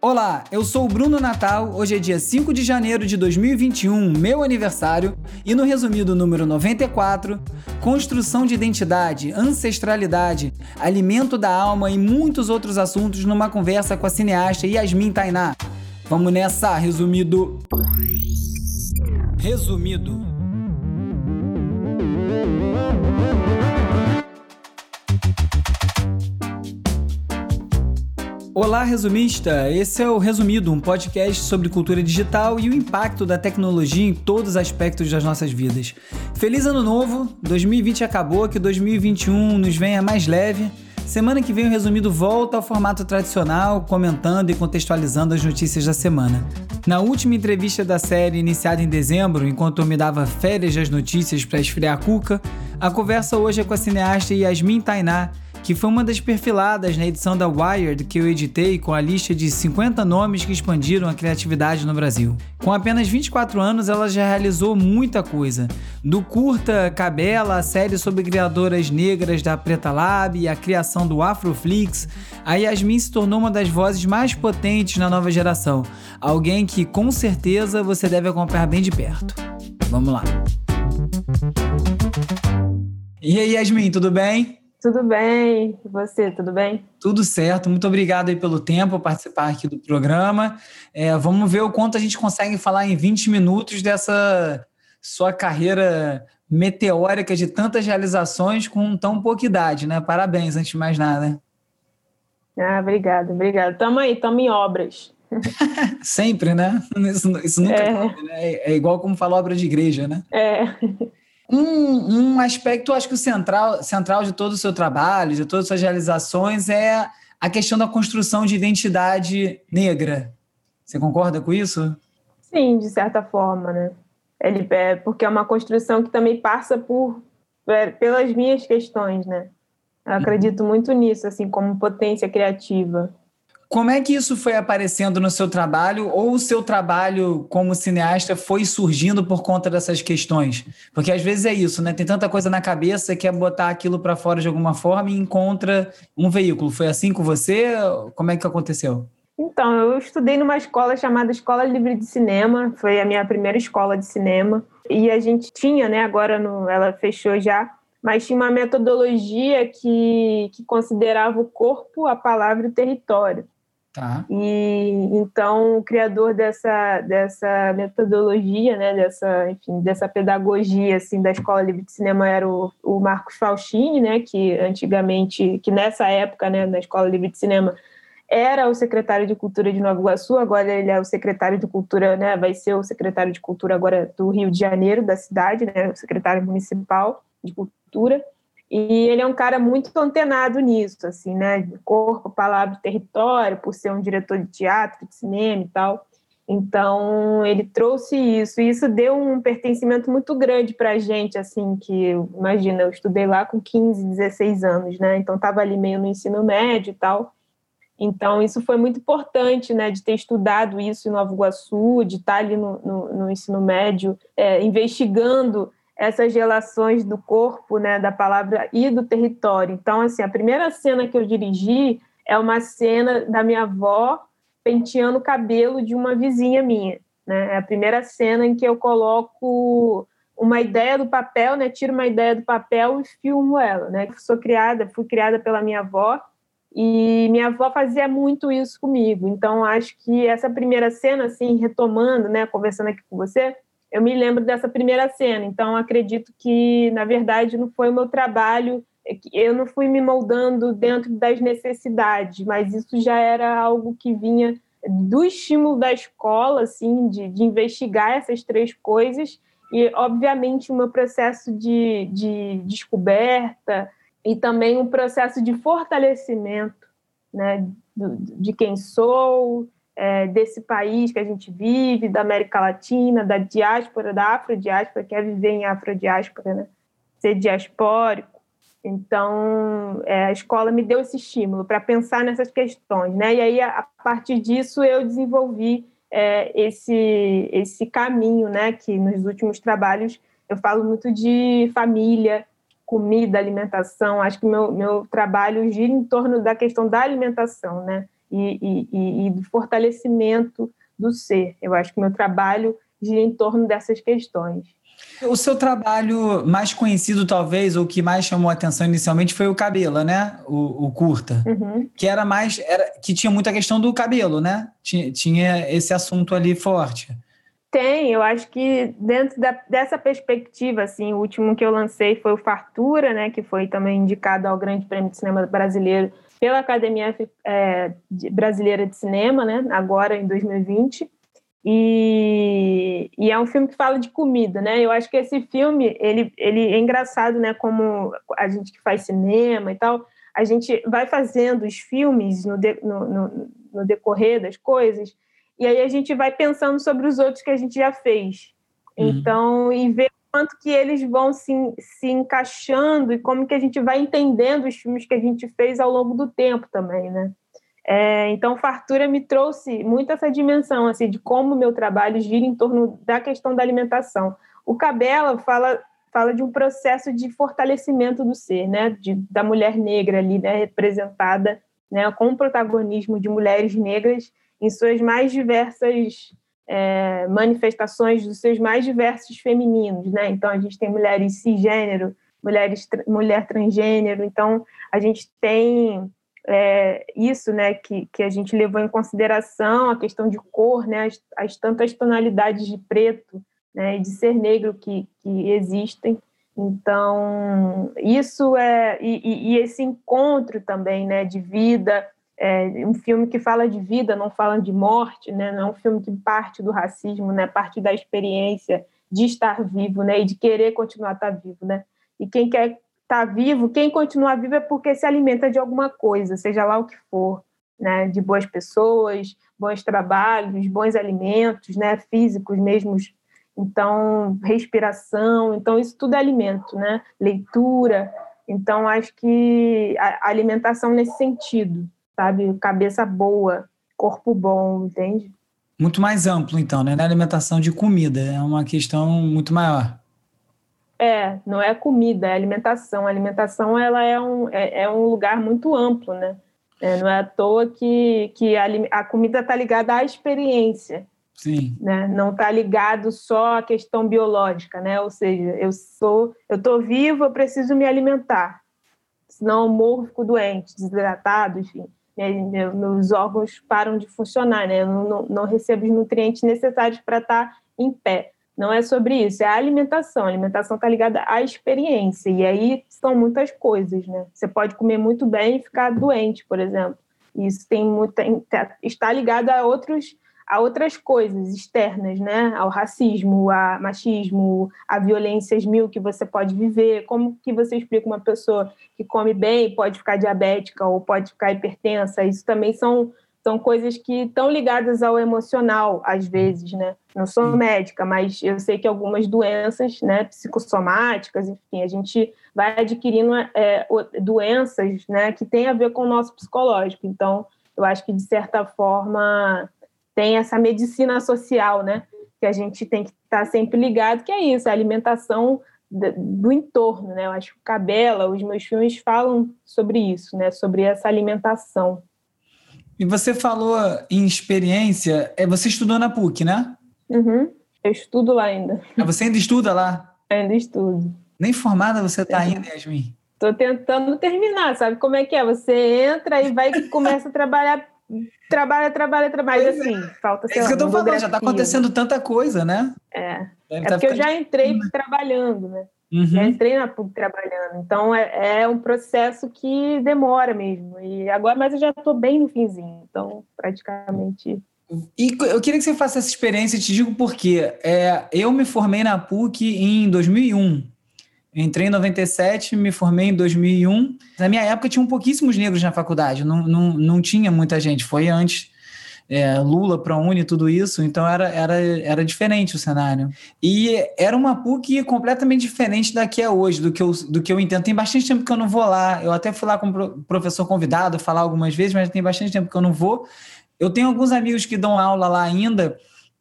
Olá, eu sou o Bruno Natal. Hoje é dia 5 de janeiro de 2021, meu aniversário, e no resumido número 94, construção de identidade, ancestralidade, alimento da alma e muitos outros assuntos numa conversa com a cineasta Yasmin Tainá. Vamos nessa, resumido. Resumido. Olá, resumista! Esse é o Resumido, um podcast sobre cultura digital e o impacto da tecnologia em todos os aspectos das nossas vidas. Feliz Ano Novo! 2020 acabou, que 2021 nos venha mais leve. Semana que vem o Resumido volta ao formato tradicional, comentando e contextualizando as notícias da semana. Na última entrevista da série, iniciada em dezembro, enquanto eu me dava férias das notícias para esfriar a cuca, a conversa hoje é com a cineasta Yasmin Tainá, que foi uma das perfiladas na edição da Wired que eu editei com a lista de 50 nomes que expandiram a criatividade no Brasil. Com apenas 24 anos, ela já realizou muita coisa. Do curta Cabela, a série sobre criadoras negras da Preta Lab e a criação do Afroflix, a Yasmin se tornou uma das vozes mais potentes na nova geração. Alguém que com certeza você deve acompanhar bem de perto. Vamos lá. E aí, Yasmin, tudo bem? Tudo bem, e você, tudo bem? Tudo certo, muito obrigado aí pelo tempo, participar aqui do programa. É, vamos ver o quanto a gente consegue falar em 20 minutos dessa sua carreira meteórica de tantas realizações com tão pouca idade, né? Parabéns, antes de mais nada. Ah, obrigado, obrigado. Tamo aí, tamo em obras. Sempre, né? Isso, isso nunca é. Né? É igual como falar obra de igreja, né? É. Um, um aspecto, acho que o central, central de todo o seu trabalho, de todas as suas realizações, é a questão da construção de identidade negra. Você concorda com isso? Sim, de certa forma, né? Ele, é, porque é uma construção que também passa por é, pelas minhas questões, né? Eu acredito muito nisso, assim, como potência criativa. Como é que isso foi aparecendo no seu trabalho ou o seu trabalho como cineasta foi surgindo por conta dessas questões? Porque às vezes é isso, né? Tem tanta coisa na cabeça, quer botar aquilo para fora de alguma forma e encontra um veículo. Foi assim com você? Como é que aconteceu? Então, eu estudei numa escola chamada Escola Livre de Cinema, foi a minha primeira escola de cinema. E a gente tinha, né, agora no, ela fechou já, mas tinha uma metodologia que, que considerava o corpo, a palavra e o território. Tá. E então o criador dessa, dessa metodologia, né, dessa, enfim, dessa pedagogia assim da Escola Livre de Cinema era o, o Marcos Faustini, né, que antigamente, que nessa época, né, na Escola Livre de Cinema era o secretário de Cultura de Nova Iguaçu, agora ele é o secretário de Cultura, né, vai ser o secretário de Cultura agora do Rio de Janeiro, da cidade, né, o secretário municipal de Cultura. E ele é um cara muito antenado nisso, assim, né? Corpo, palavra, território, por ser um diretor de teatro, de cinema e tal. Então, ele trouxe isso, e isso deu um pertencimento muito grande para a gente, assim, que, imagina, eu estudei lá com 15, 16 anos, né, então estava ali meio no ensino médio e tal, então isso foi muito importante, né, de ter estudado isso em Nova Iguaçu, de estar ali no, no, no ensino médio, é, investigando essas relações do corpo, né, da palavra e do território. Então, assim, a primeira cena que eu dirigi é uma cena da minha avó penteando o cabelo de uma vizinha minha. Né? É a primeira cena em que eu coloco uma ideia do papel, né? Tiro uma ideia do papel e filmo ela, né? Sou criada, fui criada pela minha avó e minha avó fazia muito isso comigo. Então acho que essa primeira cena, assim, retomando, né? Conversando aqui com você, eu me lembro dessa primeira cena. Então, acredito que, na verdade, não foi o meu trabalho, é eu não fui me moldando dentro das necessidades, mas isso já era algo que vinha do estímulo da escola, assim, de, de investigar essas três coisas, e, obviamente, o meu processo de, de descoberta e também um processo de fortalecimento né, de quem sou, é, desse país que a gente vive, da América Latina, da diáspora, da afrodiáspora, quer viver em afrodiáspora, né? ser diaspórico. Então, é, a escola me deu esse estímulo para pensar nessas questões. Né? E aí, a, a partir disso, eu desenvolvi é, esse, esse caminho, né? que nos últimos trabalhos eu falo muito de família, comida, alimentação. Acho que meu, meu trabalho gira em torno da questão da alimentação, né? E, e, e do fortalecimento do ser. Eu acho que meu trabalho gira em torno dessas questões. O seu trabalho mais conhecido, talvez, ou que mais chamou a atenção inicialmente, foi o cabelo, né? O, o curta. Uhum. Que era mais. Era, que tinha muita questão do cabelo, né? Tinha, tinha esse assunto ali forte. Tem, eu acho que dentro da, dessa perspectiva, assim, o último que eu lancei foi o Fartura, né? Que foi também indicado ao Grande Prêmio de Cinema Brasileiro pela Academia é, Brasileira de Cinema, né? Agora em 2020. E, e, é um filme que fala de comida, né? Eu acho que esse filme, ele, ele é engraçado, né? Como a gente que faz cinema e tal, a gente vai fazendo os filmes no, de, no, no, no decorrer das coisas, e aí a gente vai pensando sobre os outros que a gente já fez. Uhum. Então, e ver quanto que eles vão se, se encaixando e como que a gente vai entendendo os filmes que a gente fez ao longo do tempo também, né? É, então, Fartura me trouxe muito essa dimensão assim, de como o meu trabalho gira em torno da questão da alimentação. O Cabela fala, fala de um processo de fortalecimento do ser, né? de, da mulher negra ali, né? representada né? com o protagonismo de mulheres negras em suas mais diversas é, manifestações, dos seus mais diversos femininos. Né? Então, a gente tem mulheres cisgênero, mulheres, mulher transgênero, então a gente tem é, isso, né, que, que a gente levou em consideração, a questão de cor, né, as, as tantas tonalidades de preto né, e de ser negro que, que existem. Então, isso é. E, e, esse encontro também, né, de vida, é um filme que fala de vida, não fala de morte, né, não é um filme que parte do racismo, né, parte da experiência de estar vivo, né, e de querer continuar a estar vivo, né. E quem quer está vivo, quem continua vivo é porque se alimenta de alguma coisa, seja lá o que for, né? De boas pessoas, bons trabalhos, bons alimentos, né? Físicos mesmos. Então, respiração, então isso tudo é alimento, né? Leitura. Então, acho que a alimentação nesse sentido, sabe? Cabeça boa, corpo bom, entende? Muito mais amplo, então, né? Na alimentação de comida, é uma questão muito maior. É, não é comida, é alimentação. A alimentação ela é, um, é, é um lugar muito amplo, né? É, não é à toa que, que a, a comida está ligada à experiência. Sim. Né? Não está ligado só à questão biológica, né? Ou seja, eu sou, eu estou vivo, eu preciso me alimentar. Senão eu morro, fico doente, desidratado, enfim. Meus órgãos param de funcionar, né? Eu não, não, não recebo os nutrientes necessários para estar tá em pé. Não é sobre isso, é a alimentação. A alimentação está ligada à experiência. E aí são muitas coisas, né? Você pode comer muito bem e ficar doente, por exemplo. Isso tem muita, está ligado a outros a outras coisas externas, né? Ao racismo, a machismo, a violências mil que você pode viver. Como que você explica uma pessoa que come bem pode ficar diabética ou pode ficar hipertensa? Isso também são são coisas que estão ligadas ao emocional, às vezes, né? Não sou médica, mas eu sei que algumas doenças, né, psicossomáticas, enfim, a gente vai adquirindo é, doenças, né, que têm a ver com o nosso psicológico. Então, eu acho que, de certa forma, tem essa medicina social, né, que a gente tem que estar sempre ligado, que é isso, a alimentação do entorno, né? Eu acho que o Cabela, os meus filmes falam sobre isso, né? Sobre essa alimentação. E você falou em experiência, é, você estudou na PUC, né? Uhum. Eu estudo lá ainda. Ah, você ainda estuda lá? Ainda estudo. Nem formada você está ainda, Yasmin? Estou tentando terminar, sabe como é que é? Você entra e vai começa a trabalhar, trabalha, trabalha, trabalha, mas assim, é. falta, sei É isso que eu tô falando, já está acontecendo tanta coisa, né? É, Deve é tá porque eu já entrei trabalhando, né? Uhum. Já entrei na PUC trabalhando. Então é, é, um processo que demora mesmo. E agora, mas eu já estou bem no finzinho. Então, praticamente. E eu queria que você faça essa experiência, te digo por quê. É, eu me formei na PUC em 2001. Entrei em 97, me formei em 2001. Na minha época tinham pouquíssimos negros na faculdade, não, não, não tinha muita gente. Foi antes é, Lula, ProUni, tudo isso, então era, era, era diferente o cenário. E era uma PUC completamente diferente da que é hoje, do que, eu, do que eu entendo. Tem bastante tempo que eu não vou lá, eu até fui lá com o professor convidado falar algumas vezes, mas tem bastante tempo que eu não vou. Eu tenho alguns amigos que dão aula lá ainda,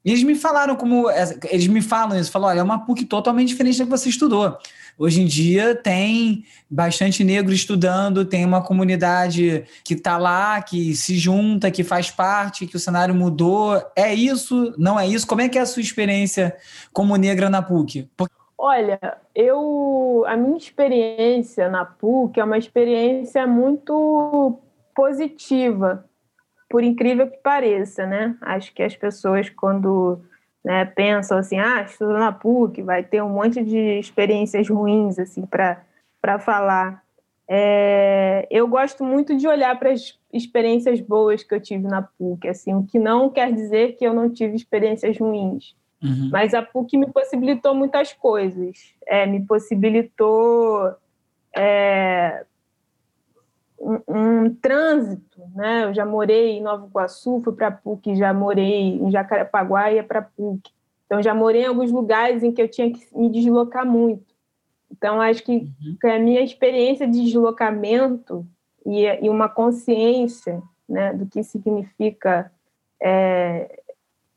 e eles me falaram como. Eles me falam isso, falam: olha, é uma PUC totalmente diferente da que você estudou. Hoje em dia tem bastante negro estudando, tem uma comunidade que está lá, que se junta, que faz parte, que o cenário mudou. É isso? Não é isso? Como é que é a sua experiência como negra na PUC? Porque... Olha, eu a minha experiência na PUC é uma experiência muito positiva, por incrível que pareça, né? Acho que as pessoas quando né, pensam assim, ah, estudo na PUC, vai ter um monte de experiências ruins assim para para falar. É, eu gosto muito de olhar para as experiências boas que eu tive na PUC, assim, o que não quer dizer que eu não tive experiências ruins. Uhum. Mas a PUC me possibilitou muitas coisas. É, me possibilitou é, um, um, trânsito, né? Eu já morei em Nova Iguaçu, fui para PUC, já morei em Jacarepaguá e para PUC. Então já morei em alguns lugares em que eu tinha que me deslocar muito. Então acho que, uhum. a minha experiência de deslocamento e, e uma consciência, né, do que significa é,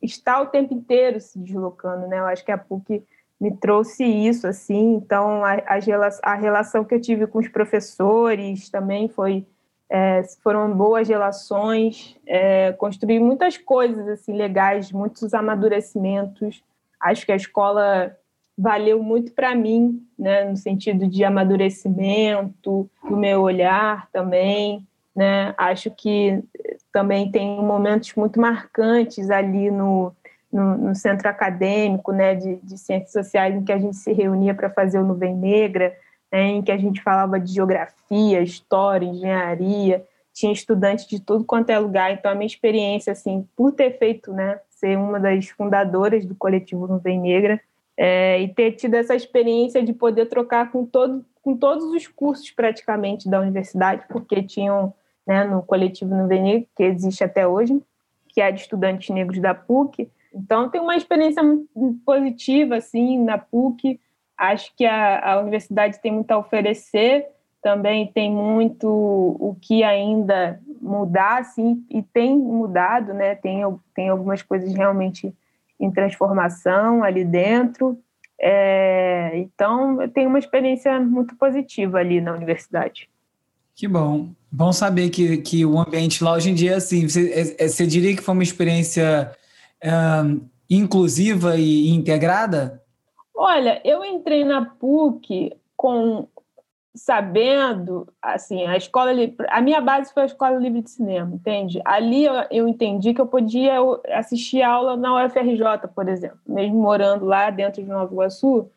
estar o tempo inteiro se deslocando, né? Eu acho que a PUC me trouxe isso, assim. Então, a, a, a relação que eu tive com os professores também foi é, foram boas relações. É, construí muitas coisas assim legais, muitos amadurecimentos. Acho que a escola valeu muito para mim, né, no sentido de amadurecimento, do meu olhar também. Né? Acho que também tem momentos muito marcantes ali no, no, no centro acadêmico né, de, de, ciências sociais, em que a gente se reunia para fazer o Nuvem Negra, né, em que a gente falava de geografia, história, engenharia, tinha estudantes de tudo quanto é lugar. Então, a minha experiência, assim, por ter feito, né, ser uma das fundadoras do coletivo Nuvem Negra, é, e ter tido essa experiência de poder trocar com, todo, com todos os cursos praticamente da universidade, porque tinham né, no coletivo Nuvem Negra, que existe até hoje, que é de estudantes negros da PUC, então, tem uma experiência muito positiva, assim, na PUC. Acho que a, a universidade tem muito a oferecer, também tem muito o que ainda mudar, assim, e tem mudado, né? Tem, tem algumas coisas realmente em transformação ali dentro. É, então, eu tenho uma experiência muito positiva ali na universidade. Que bom. Bom saber que, que o ambiente lá hoje em dia, assim, você, é, é, você diria que foi uma experiência inclusiva e integrada? Olha, eu entrei na PUC com sabendo, assim, a escola a minha base foi a escola livre de cinema, entende? Ali eu, eu entendi que eu podia assistir aula na UFRJ, por exemplo, mesmo morando lá dentro de Nova Iguaçu,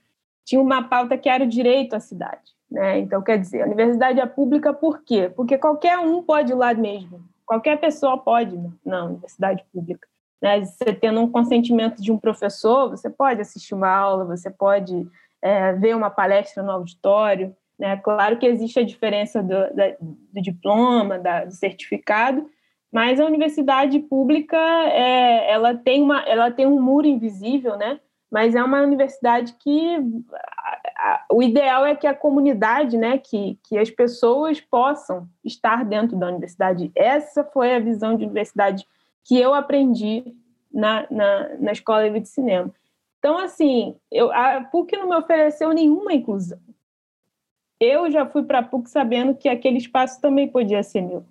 tinha uma pauta que era o direito à cidade, né? Então, quer dizer, a universidade é pública por quê? Porque qualquer um pode ir lá mesmo, qualquer pessoa pode na universidade pública. Né? Você tendo um consentimento de um professor, você pode assistir uma aula, você pode é, ver uma palestra no auditório. Né? Claro que existe a diferença do, da, do diploma, da, do certificado, mas a universidade pública é, ela tem uma ela tem um muro invisível, né? Mas é uma universidade que o ideal é que a comunidade, né, que, que as pessoas possam estar dentro da universidade. Essa foi a visão de universidade que eu aprendi na, na, na escola de cinema. Então, assim, eu, a PUC não me ofereceu nenhuma inclusão. Eu já fui para a PUC sabendo que aquele espaço também podia ser meu.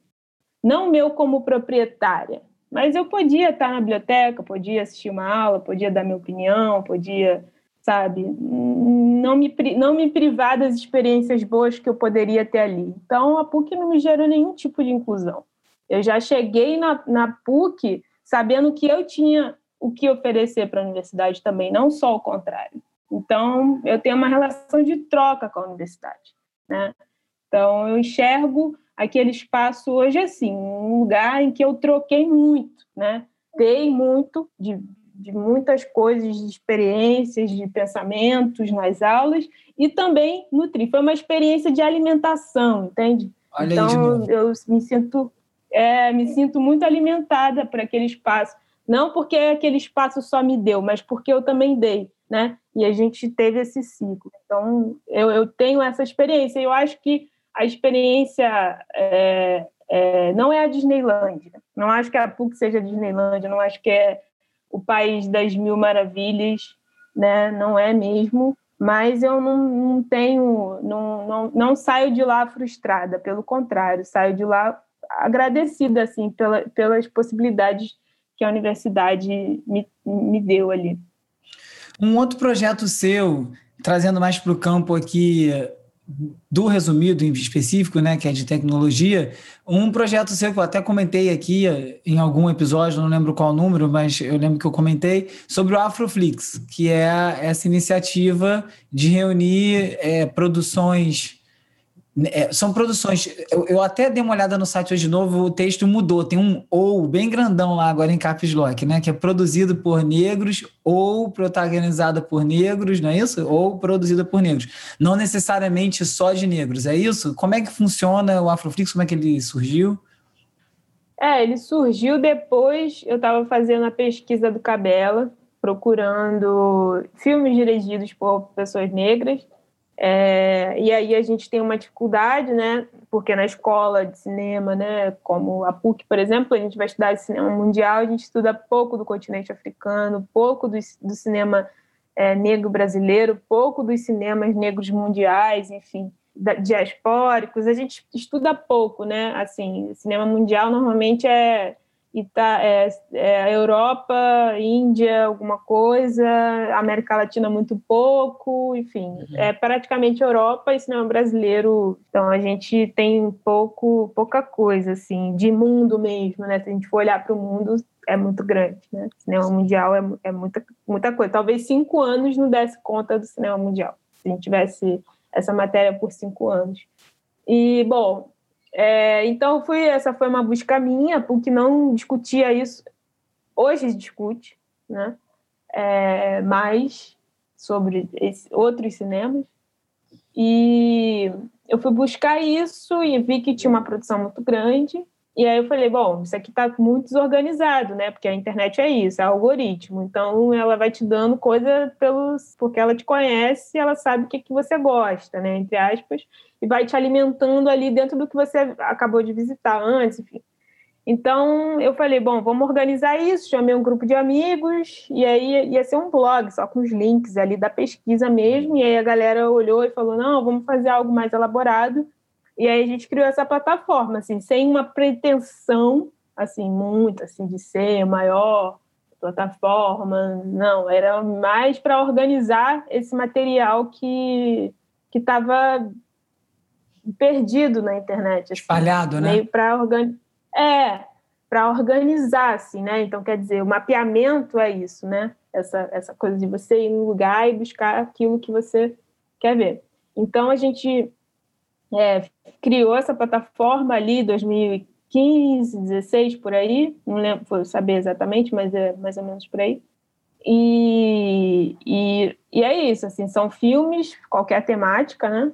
Não meu como proprietária, mas eu podia estar na biblioteca, podia assistir uma aula, podia dar minha opinião, podia, sabe, não me, não me privar das experiências boas que eu poderia ter ali. Então, a PUC não me gerou nenhum tipo de inclusão. Eu já cheguei na, na PUC sabendo que eu tinha o que oferecer para a universidade também, não só o contrário. Então, eu tenho uma relação de troca com a universidade. Né? Então, eu enxergo aquele espaço hoje assim, um lugar em que eu troquei muito, né? dei muito de, de muitas coisas, de experiências, de pensamentos nas aulas e também nutri. Foi uma experiência de alimentação, entende? Olha então, eu me sinto é, me sinto muito alimentada por aquele espaço. Não porque aquele espaço só me deu, mas porque eu também dei, né? E a gente teve esse ciclo. Então, eu, eu tenho essa experiência. Eu acho que a experiência é, é, não é a Disneylândia. Não acho que a PUC seja a Disneylândia. Não acho que é o país das mil maravilhas, né? Não é mesmo. mas eu não, não tenho, não, não, não saio de lá frustrada, pelo contrário, saio de lá agradecida assim pela, pelas possibilidades que a universidade me, me deu ali. Um outro projeto seu, trazendo mais para o campo aqui do resumido em específico, né, que é de tecnologia, um projeto seu que eu até comentei aqui em algum episódio, não lembro qual número, mas eu lembro que eu comentei sobre o Afroflix, que é essa iniciativa de reunir é, produções é, são produções. Eu, eu, até dei uma olhada no site hoje de novo, o texto mudou. Tem um ou bem grandão lá agora em caps lock, né? Que é produzido por negros ou protagonizada por negros, não é isso? Ou produzida por negros. Não necessariamente só de negros, é isso? Como é que funciona o Afroflix? Como é que ele surgiu? É, ele surgiu depois. Eu estava fazendo a pesquisa do Cabela, procurando filmes dirigidos por pessoas negras é, e aí a gente tem uma dificuldade, né? Porque na escola de cinema, né, como a PUC, por exemplo, a gente vai estudar cinema mundial, a gente estuda pouco do continente africano, pouco do, do cinema é, negro brasileiro, pouco dos cinemas negros mundiais, enfim, da, diaspóricos. A gente estuda pouco, né? Assim, cinema mundial normalmente é Ita é, é, Europa, Índia, alguma coisa, América Latina muito pouco, enfim, uhum. é praticamente Europa e cinema brasileiro. Então a gente tem pouco, pouca coisa assim de mundo mesmo, né? Se a gente for olhar para o mundo é muito grande, né? O cinema mundial é, é muita, muita coisa. Talvez cinco anos não desse conta do cinema mundial se a gente tivesse essa matéria por cinco anos. E bom, é, então, fui, essa foi uma busca minha, porque não discutia isso. Hoje discute, né? É, mais sobre esse, outros cinemas. E eu fui buscar isso e vi que tinha uma produção muito grande. E aí eu falei, bom, isso aqui está muito desorganizado, né? Porque a internet é isso, é algoritmo. Então ela vai te dando coisa pelos, porque ela te conhece, ela sabe o que, que você gosta, né? Entre aspas e vai te alimentando ali dentro do que você acabou de visitar antes, enfim. Então eu falei, bom, vamos organizar isso. Chamei um grupo de amigos e aí ia ser um blog só com os links ali da pesquisa mesmo. E aí a galera olhou e falou, não, vamos fazer algo mais elaborado. E aí a gente criou essa plataforma, assim, sem uma pretensão, assim, muito, assim, de ser maior plataforma. Não, era mais para organizar esse material que que estava perdido na internet. Assim, Espalhado, né? Meio para organizar. É, para organizar, assim, né? Então, quer dizer, o mapeamento é isso, né? Essa, essa coisa de você ir no lugar e buscar aquilo que você quer ver. Então, a gente é, criou essa plataforma ali em 2015, 16, por aí, não lembro, vou saber exatamente, mas é mais ou menos por aí. E, e, e é isso, assim, são filmes, qualquer temática, né?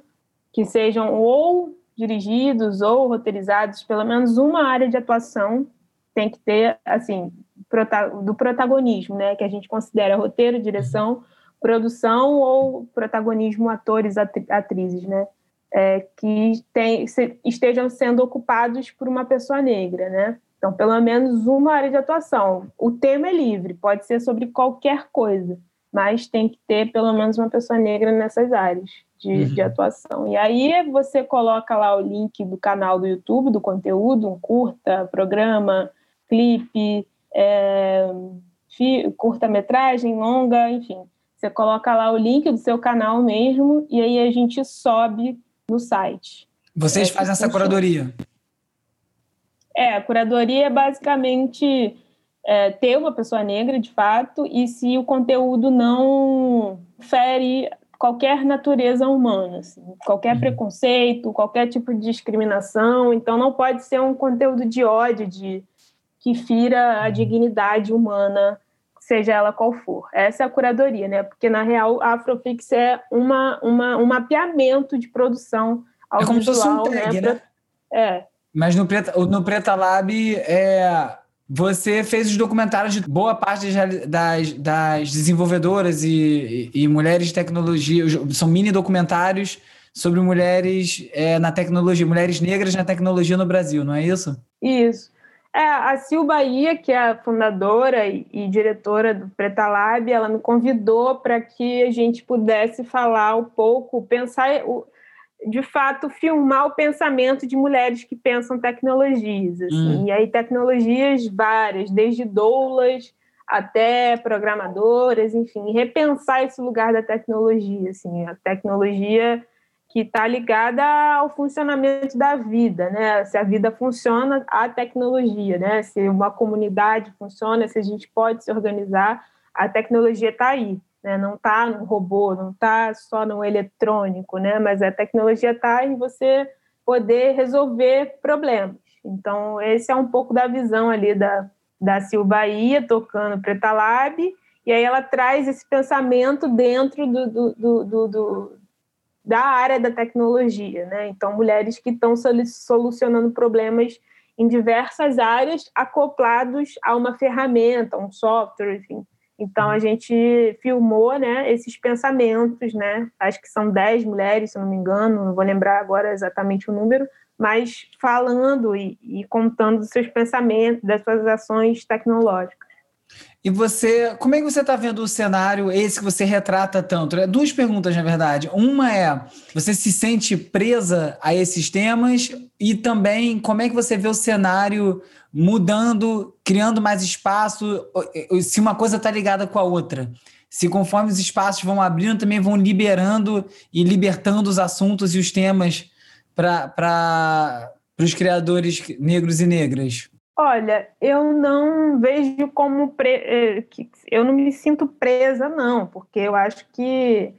que sejam ou dirigidos ou roteirizados, pelo menos uma área de atuação tem que ter, assim, do protagonismo, né? Que a gente considera roteiro, direção, produção ou protagonismo atores, atrizes, né? É, que tem, se, estejam sendo ocupados por uma pessoa negra, né? Então, pelo menos uma área de atuação. O tema é livre, pode ser sobre qualquer coisa, mas tem que ter pelo menos uma pessoa negra nessas áreas de, uhum. de, atuação. E aí você coloca lá o link do canal do YouTube, do conteúdo, um curta, programa, clipe, é, curta-metragem, longa, enfim. Você coloca lá o link do seu canal mesmo e aí a gente sobe no site. Vocês é, fazem essa curadoria? É, a curadoria é basicamente é, ter uma pessoa negra, de fato, e se o conteúdo não fere qualquer natureza humana, assim, qualquer uhum. preconceito, qualquer tipo de discriminação. Então, não pode ser um conteúdo de ódio, de que fira a uhum. dignidade humana, seja ela qual for. Essa é a curadoria, né? Porque, na real, a Afrofix é uma, uma, um mapeamento de produção audiovisual. É como se fosse um tag, né? né? É. Mas no Preta, no Preta Lab é você fez os documentários de boa parte das, das desenvolvedoras e, e, mulheres de tecnologia, são mini documentários sobre mulheres é, na tecnologia, mulheres negras na tecnologia no Brasil, não é isso? Isso. É, a Sil Bahia, que é a fundadora e, e diretora do Preta Lab, ela me convidou para que a gente pudesse falar um pouco, pensar, de fato, filmar o pensamento de mulheres que pensam tecnologias. Assim. Hum. E aí, tecnologias várias, desde doulas até programadoras, enfim, repensar esse lugar da tecnologia. Assim, a tecnologia que está ligada ao funcionamento da vida, né? Se a vida funciona, a tecnologia, né? Se uma comunidade funciona, se a gente pode se organizar, a tecnologia está aí, né? Não está no robô, não está só no eletrônico, né? Mas a tecnologia está em você poder resolver problemas. Então, esse é um pouco da visão ali da, da Sil Bahia, tocando Preta Lab, e aí ela traz esse pensamento dentro do, do, do, do da área da tecnologia, né? Então, mulheres que estão solucionando problemas em diversas áreas acoplados a uma ferramenta, um software, enfim. Então, a gente filmou né, esses pensamentos, né? Acho que são 10 mulheres, se não me engano, não vou lembrar agora exatamente o número, mas falando e, e contando dos seus pensamentos, das suas ações tecnológicas. E você, como é que você está vendo o cenário, esse que você retrata tanto? É duas perguntas, na verdade. Uma é, você se sente presa a esses temas? E também, como é que você vê o cenário mudando, criando mais espaço, se uma coisa está ligada com a outra? Se conforme os espaços vão abrindo, também vão liberando e libertando os assuntos e os temas para os criadores negros e negras? Olha, eu não vejo como. Pre... Eh, eu não me sinto presa, não, porque eu acho que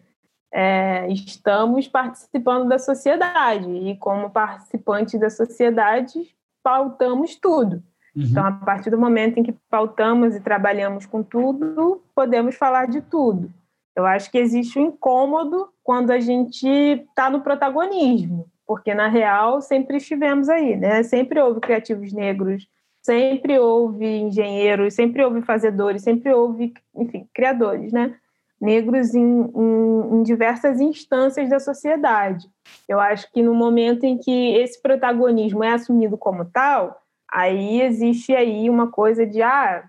é, estamos participando da sociedade e, como participantes da sociedade, pautamos tudo. Uhum. Então, a partir do momento em que pautamos e trabalhamos com tudo, podemos falar de tudo. Eu acho que existe um incômodo quando a gente está no protagonismo, porque, na real, sempre estivemos aí, né? Sempre houve criativos negros sempre houve engenheiros, sempre houve fazedores, sempre houve, enfim, criadores, né? Negros em, em, em, diversas instâncias da sociedade. Eu acho que no momento em que esse protagonismo é assumido como tal, aí existe aí uma coisa de ah,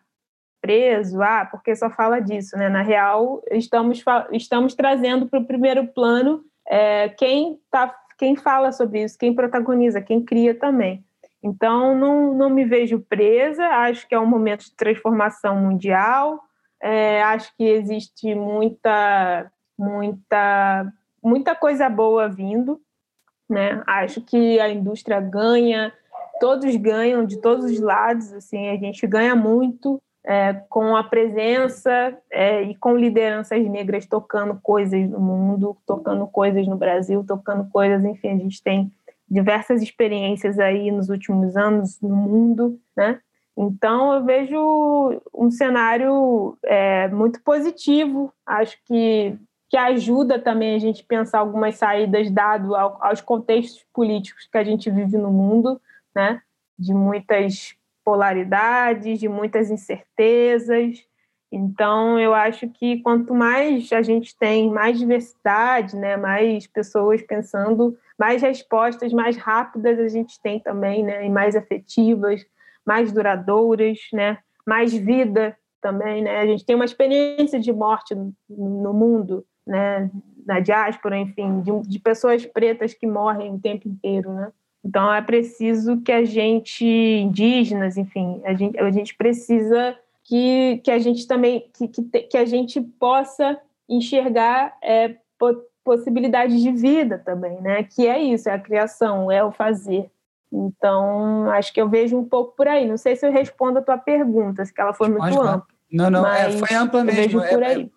preso, ah, porque só fala disso, né? Na real, estamos, estamos trazendo para o primeiro plano é, quem, tá, quem fala sobre isso, quem protagoniza, quem cria também. Então, não, não me vejo presa, acho que é um momento de transformação mundial, é, acho que existe muita, muita, muita coisa boa vindo, né? Acho que a indústria ganha, todos ganham de todos os lados, assim, a gente ganha muito é, com a presença é, e com lideranças negras tocando coisas no mundo, tocando coisas no Brasil, tocando coisas, enfim, a gente tem diversas experiências aí nos últimos anos no mundo, né? Então eu vejo um cenário é, muito positivo. Acho que que ajuda também a gente pensar algumas saídas dado ao, aos contextos políticos que a gente vive no mundo, né? De muitas polaridades, de muitas incertezas. Então, eu acho que quanto mais a gente tem mais diversidade, né, mais pessoas pensando mais respostas mais rápidas a gente tem também, né? E mais afetivas, mais duradouras, né? Mais vida também, né? A gente tem uma experiência de morte no mundo, né? Na diáspora, enfim, de, de pessoas pretas que morrem o tempo inteiro, né? Então é preciso que a gente, indígenas, enfim, a gente, a gente precisa que, que a gente também, que, que, que a gente possa enxergar é, possibilidades de vida também, né? Que é isso, é a criação, é o fazer. Então, acho que eu vejo um pouco por aí. Não sei se eu respondo a tua pergunta, se ela foi muito Pode ampla. Não, não, é, foi ampla mesmo. Eu vejo por é, aí. É,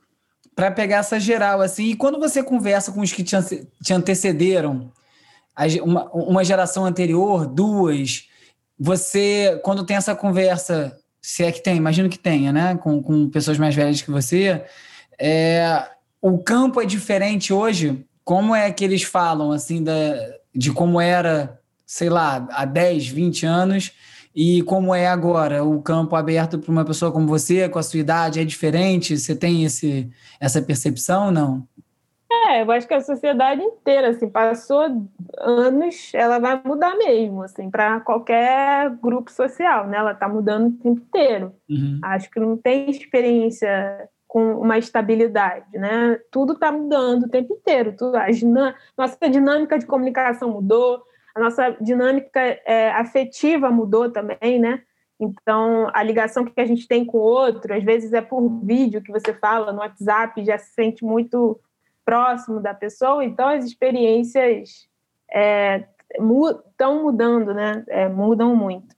Para pegar essa geral, assim, e quando você conversa com os que te, te antecederam, uma, uma geração anterior, duas, você, quando tem essa conversa, se é que tem, imagino que tenha, né, com, com pessoas mais velhas que você, é, o campo é diferente hoje? Como é que eles falam, assim, da, de como era, sei lá, há 10, 20 anos e como é agora? O campo aberto para uma pessoa como você, com a sua idade, é diferente? Você tem esse, essa percepção não? É, eu acho que a sociedade inteira, assim, passou anos, ela vai mudar mesmo, assim, para qualquer grupo social, né? Ela está mudando o tempo inteiro. Uhum. Acho que não tem experiência com uma estabilidade, né? Tudo está mudando o tempo inteiro. Tudo, a dinâmica, nossa dinâmica de comunicação mudou, a nossa dinâmica é, afetiva mudou também, né? Então, a ligação que a gente tem com o outro, às vezes é por vídeo que você fala no WhatsApp, já se sente muito próximo da pessoa, então as experiências estão é, mudando, né? É, mudam muito.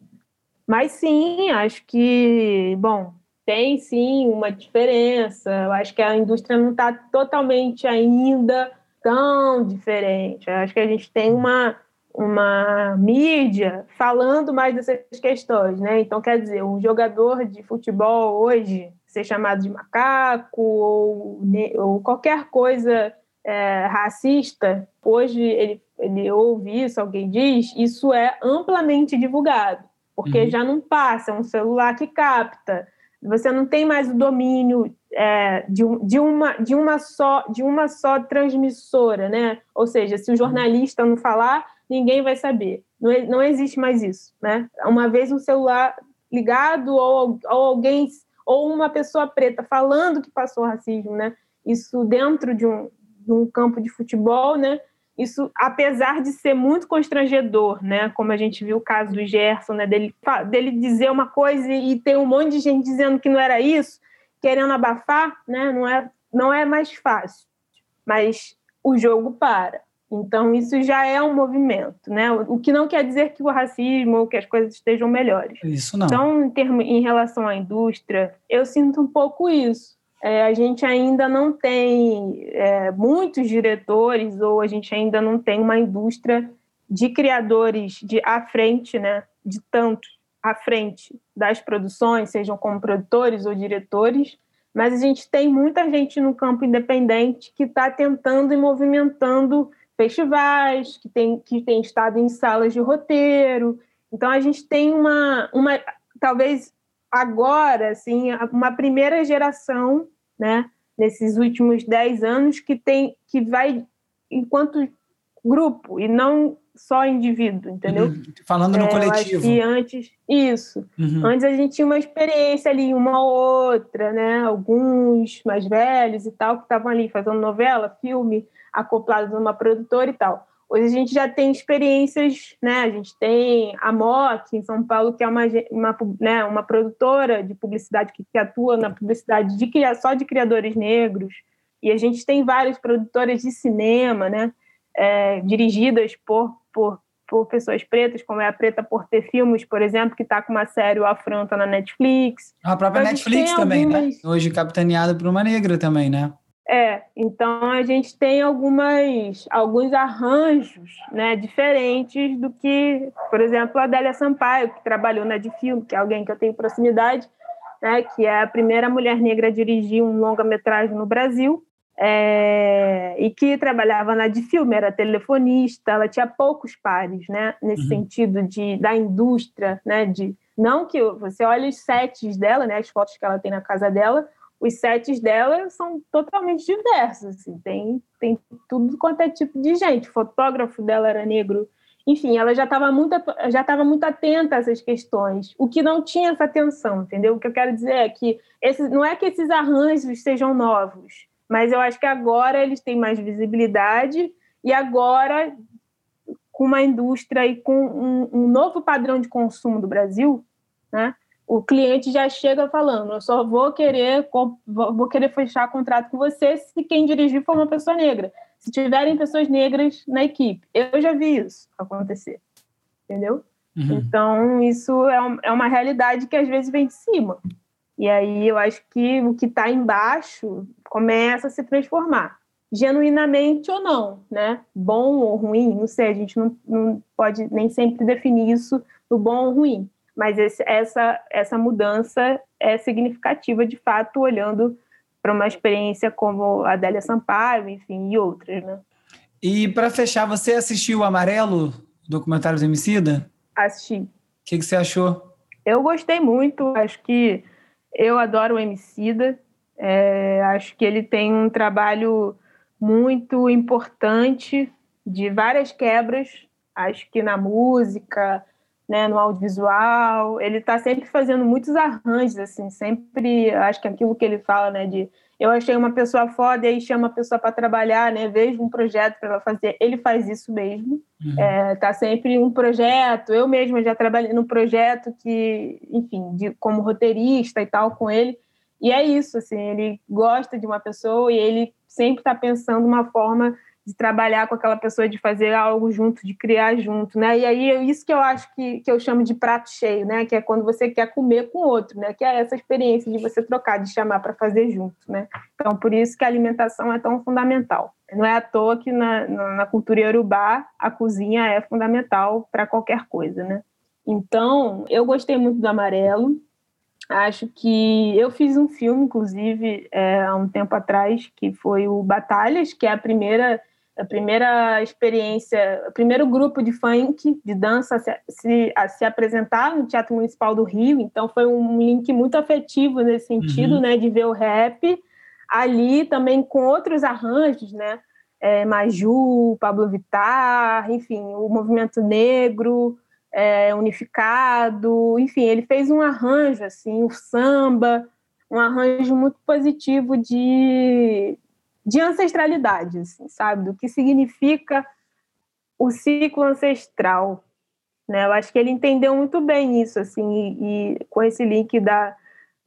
Mas sim, acho que, bom, tem sim uma diferença. Eu acho que a indústria não está totalmente ainda tão diferente. Eu acho que a gente tem uma uma mídia falando mais dessas questões, né? Então, quer dizer, um jogador de futebol hoje ser chamado de macaco ou, ou qualquer coisa é, racista, hoje ele, ele ouve isso, alguém diz, isso é amplamente divulgado, porque uhum. já não passa, é um celular que capta, você não tem mais o domínio é, de, de, uma, de, uma só, de uma só transmissora, né? Ou seja, se o jornalista não falar, ninguém vai saber. Não, não existe mais isso, né? Uma vez um celular ligado ou, ou alguém ou uma pessoa preta falando que passou racismo, né? Isso dentro de um, de um campo de futebol, né? Isso, apesar de ser muito constrangedor, né? Como a gente viu o caso do Gerson, né? Dele, dele dizer uma coisa e ter um monte de gente dizendo que não era isso, querendo abafar, né? Não é, não é mais fácil. Mas o jogo para. Então, isso já é um movimento, né? O que não quer dizer que o racismo ou que as coisas estejam melhores. Isso não. Então, em, termo, em relação à indústria, eu sinto um pouco isso. É, a gente ainda não tem é, muitos diretores ou a gente ainda não tem uma indústria de criadores de à frente, né? De tanto à frente das produções, sejam como produtores ou diretores, mas a gente tem muita gente no campo independente que está tentando e movimentando festivais, que tem, que tem estado em salas de roteiro. Então, a gente tem uma, uma talvez agora, assim, uma primeira geração, né, nesses últimos dez anos, que tem que vai enquanto grupo e não só indivíduo, entendeu? Uhum. Falando no é, coletivo. Antes, isso. Uhum. Antes a gente tinha uma experiência ali, uma outra, né? Alguns mais velhos e tal, que estavam ali fazendo novela, filme, acoplados numa produtora e tal. Hoje a gente já tem experiências, né? A gente tem a MOC em São Paulo, que é uma, uma, né, uma produtora de publicidade que, que atua na publicidade de, só de criadores negros. E a gente tem várias produtoras de cinema, né? É, dirigidas por, por, por pessoas pretas, como é a Preta por Ter Filmes, por exemplo, que está com uma série O Afronta na Netflix. A própria então, Netflix a também, né? algumas... né? Hoje capitaneada por uma negra também, né? É, então a gente tem algumas, alguns arranjos né, diferentes do que, por exemplo, a Adélia Sampaio, que trabalhou na de filme, que é alguém que eu tenho proximidade, né, que é a primeira mulher negra a dirigir um longa-metragem no Brasil, é, e que trabalhava na de filme, era telefonista, ela tinha poucos pares, né, nesse uhum. sentido de, da indústria, né, de não que você olha os sets dela, né, as fotos que ela tem na casa dela, os sets dela são totalmente diversos, assim, tem, tem tudo quanto é tipo de gente. O fotógrafo dela era negro. Enfim, ela já estava muito, já estava muito atenta a essas questões, o que não tinha essa atenção, entendeu? O que eu quero dizer é que esse, não é que esses arranjos sejam novos, mas eu acho que agora eles têm mais visibilidade e agora, com uma indústria e com um, um novo padrão de consumo do Brasil, né? O cliente já chega falando, eu só vou querer vou querer fechar contrato com você se quem dirigir for uma pessoa negra. Se tiverem pessoas negras na equipe. Eu já vi isso acontecer. Entendeu? Uhum. Então, isso é, é uma realidade que às vezes vem de cima. E aí eu acho que o que está embaixo começa a se transformar. Genuinamente ou não, né? Bom ou ruim, não sei, a gente não, não pode nem sempre definir isso no bom ou ruim mas esse, essa, essa mudança é significativa, de fato, olhando para uma experiência como a Adélia Sampaio, enfim, e outras, né? E para fechar, você assistiu o Amarelo, documentário do Emicida? Assisti. O que, que você achou? Eu gostei muito, acho que eu adoro o Emicida, é, acho que ele tem um trabalho muito importante de várias quebras, acho que na música, né, no audiovisual, ele está sempre fazendo muitos arranjos, assim, sempre, acho que aquilo que ele fala, né, de eu achei uma pessoa foda e aí chama a pessoa para trabalhar, né, vejo um projeto para ela fazer, ele faz isso mesmo, uhum. é, tá sempre um projeto, eu mesma já trabalhei num projeto que, enfim, de, como roteirista e tal com ele, e é isso, assim, ele gosta de uma pessoa e ele sempre está pensando uma forma de trabalhar com aquela pessoa, de fazer algo junto, de criar junto, né? E aí é isso que eu acho que, que eu chamo de prato cheio, né? Que é quando você quer comer com outro, né? Que é essa experiência de você trocar, de chamar para fazer junto, né? Então, por isso que a alimentação é tão fundamental. Não é à toa que na, na, cultura iorubá a cozinha é fundamental para qualquer coisa, né? Então, eu gostei muito do amarelo. Acho que eu fiz um filme, inclusive, é, há um tempo atrás, que foi o Batalhas, que é a primeira a primeira experiência, o primeiro grupo de funk, de dança a se, se, a se, apresentar no Teatro Municipal do Rio, então foi um link muito afetivo nesse sentido, uhum. né, de ver o rap ali também com outros arranjos, né, é, Maju, Pablo Vittar, enfim, o movimento negro é, unificado, enfim, ele fez um arranjo, assim, o samba, um arranjo muito positivo de, de ancestralidade, assim, sabe? Do que significa o ciclo ancestral. Né? Eu acho que ele entendeu muito bem isso, assim, e, e com esse link da,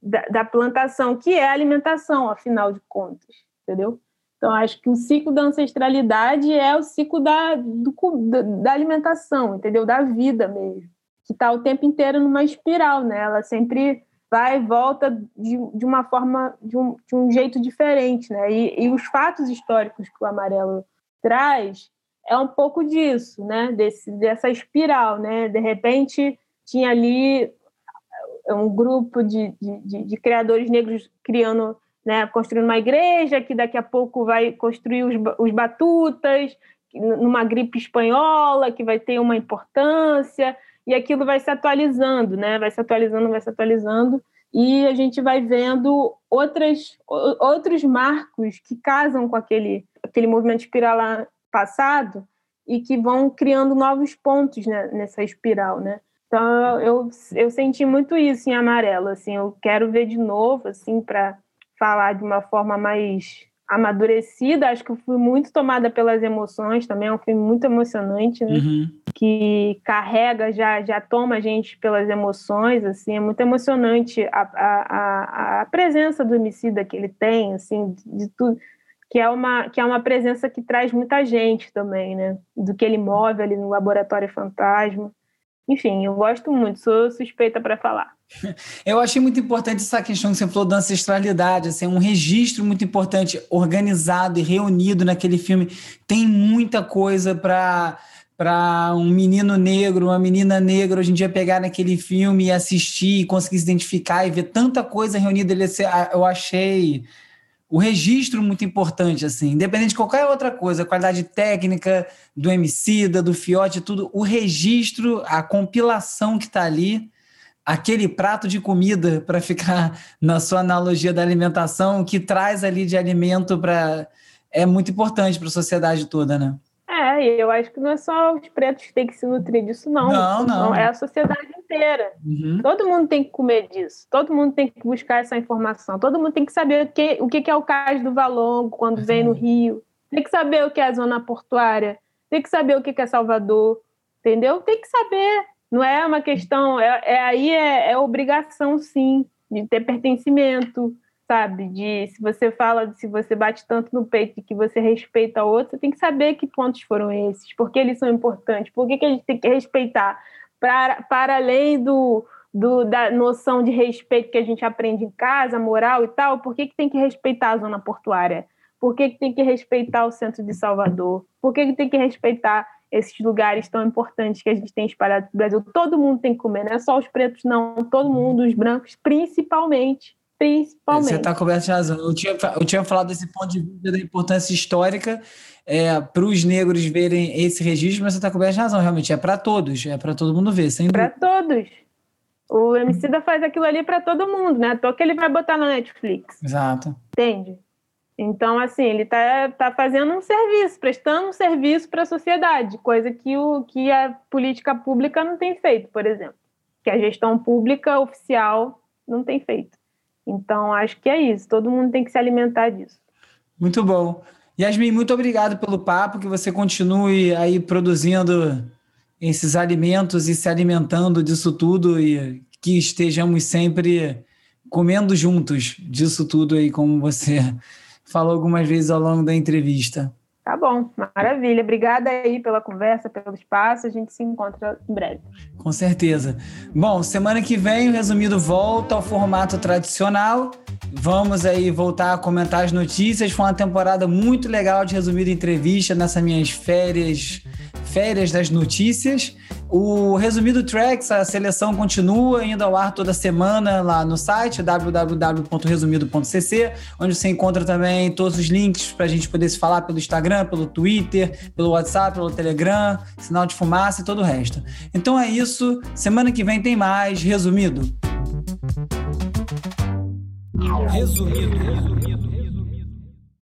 da, da, plantação, que é a alimentação, afinal de contas, entendeu? Então, acho que o ciclo da ancestralidade é o ciclo da, do, da alimentação, entendeu? Da vida mesmo, que está o tempo inteiro numa espiral, né? Ela sempre vai e volta de, de uma forma, de um, de um jeito diferente, né? E, e, os fatos históricos que o Amarelo traz é um pouco disso, né? Desse, dessa espiral, né? De repente tinha ali um grupo de, de, de criadores negros criando, né? Construindo uma igreja que daqui a pouco vai construir os, os batutas numa gripe espanhola que vai ter uma importância e aquilo vai se atualizando, né? Vai se atualizando, vai se atualizando, e a gente vai vendo outras, outros marcos que casam com aquele, aquele movimento espiral passado e que vão criando novos pontos né, nessa espiral, né? Então eu, eu senti muito isso em amarelo, assim, eu quero ver de novo, assim, para falar de uma forma mais amadurecida, acho que eu fui muito tomada pelas emoções também, é um filme muito emocionante, né? Uhum. Que carrega, já, já toma a gente pelas emoções, assim, é muito emocionante a, a, a, a presença do homicida que ele tem, assim, de, de tudo, que é, uma, que é uma presença que traz muita gente também, né? Do que ele move ali no Laboratório Fantasma. Enfim, eu gosto muito, sou suspeita para falar. Eu achei muito importante essa questão que você falou da ancestralidade, assim, um registro muito importante, organizado e reunido naquele filme. Tem muita coisa para para um menino negro, uma menina negra hoje em dia pegar naquele filme e assistir e conseguir se identificar e ver tanta coisa reunida. Eu achei o registro muito importante, assim, independente de qualquer outra coisa, a qualidade técnica do MC, do Fiote, tudo, o registro, a compilação que está ali, aquele prato de comida, para ficar na sua analogia da alimentação, que traz ali de alimento para. é muito importante para a sociedade toda, né? É, e eu acho que não é só os pretos que têm que se nutrir disso, não. Não, não. É a sociedade inteira. Uhum. Todo mundo tem que comer disso. Todo mundo tem que buscar essa informação. Todo mundo tem que saber o que, o que é o cais do Valongo quando uhum. vem no Rio. Tem que saber o que é a zona portuária. Tem que saber o que é Salvador. Entendeu? Tem que saber. Não é uma questão. É, é aí é, é obrigação, sim, de ter pertencimento sabe? De se você fala, se você bate tanto no peito que você respeita o outro, você tem que saber que pontos foram esses, por que eles são importantes, por que, que a gente tem que respeitar, para, para além do, do, da noção de respeito que a gente aprende em casa, moral e tal, por que, que tem que respeitar a zona portuária? Por que, que tem que respeitar o centro de Salvador? Por que, que tem que respeitar esses lugares tão importantes que a gente tem espalhado no Brasil? Todo mundo tem que comer, não é só os pretos, não. Todo mundo, os brancos, principalmente. Principalmente. Você está coberto de razão. Eu tinha, eu tinha falado desse ponto de vista da importância histórica é, para os negros verem esse registro, mas você está coberto de razão, realmente. É para todos, é para todo mundo ver, sem Para todos. O Emicida faz aquilo ali para todo mundo, né? À toa que ele vai botar na Netflix. Exato. Entende? Então, assim, ele está tá fazendo um serviço, prestando um serviço para a sociedade, coisa que, o, que a política pública não tem feito, por exemplo. Que a gestão pública oficial não tem feito. Então, acho que é isso. Todo mundo tem que se alimentar disso. Muito bom. Yasmin, muito obrigado pelo papo, que você continue aí produzindo esses alimentos e se alimentando disso tudo e que estejamos sempre comendo juntos disso tudo aí, como você falou algumas vezes ao longo da entrevista. Tá bom, maravilha. Obrigada aí pela conversa, pelo espaço. A gente se encontra em breve. Com certeza. Bom, semana que vem o resumido volta ao formato tradicional. Vamos aí voltar a comentar as notícias. Foi uma temporada muito legal de resumido entrevista nessas minhas férias, férias das notícias. O Resumido Tracks, a seleção continua indo ao ar toda semana lá no site www.resumido.cc, onde você encontra também todos os links para a gente poder se falar pelo Instagram, pelo Twitter, pelo WhatsApp, pelo Telegram, sinal de fumaça e todo o resto. Então é isso. Semana que vem tem mais Resumido. Resumido. resumido.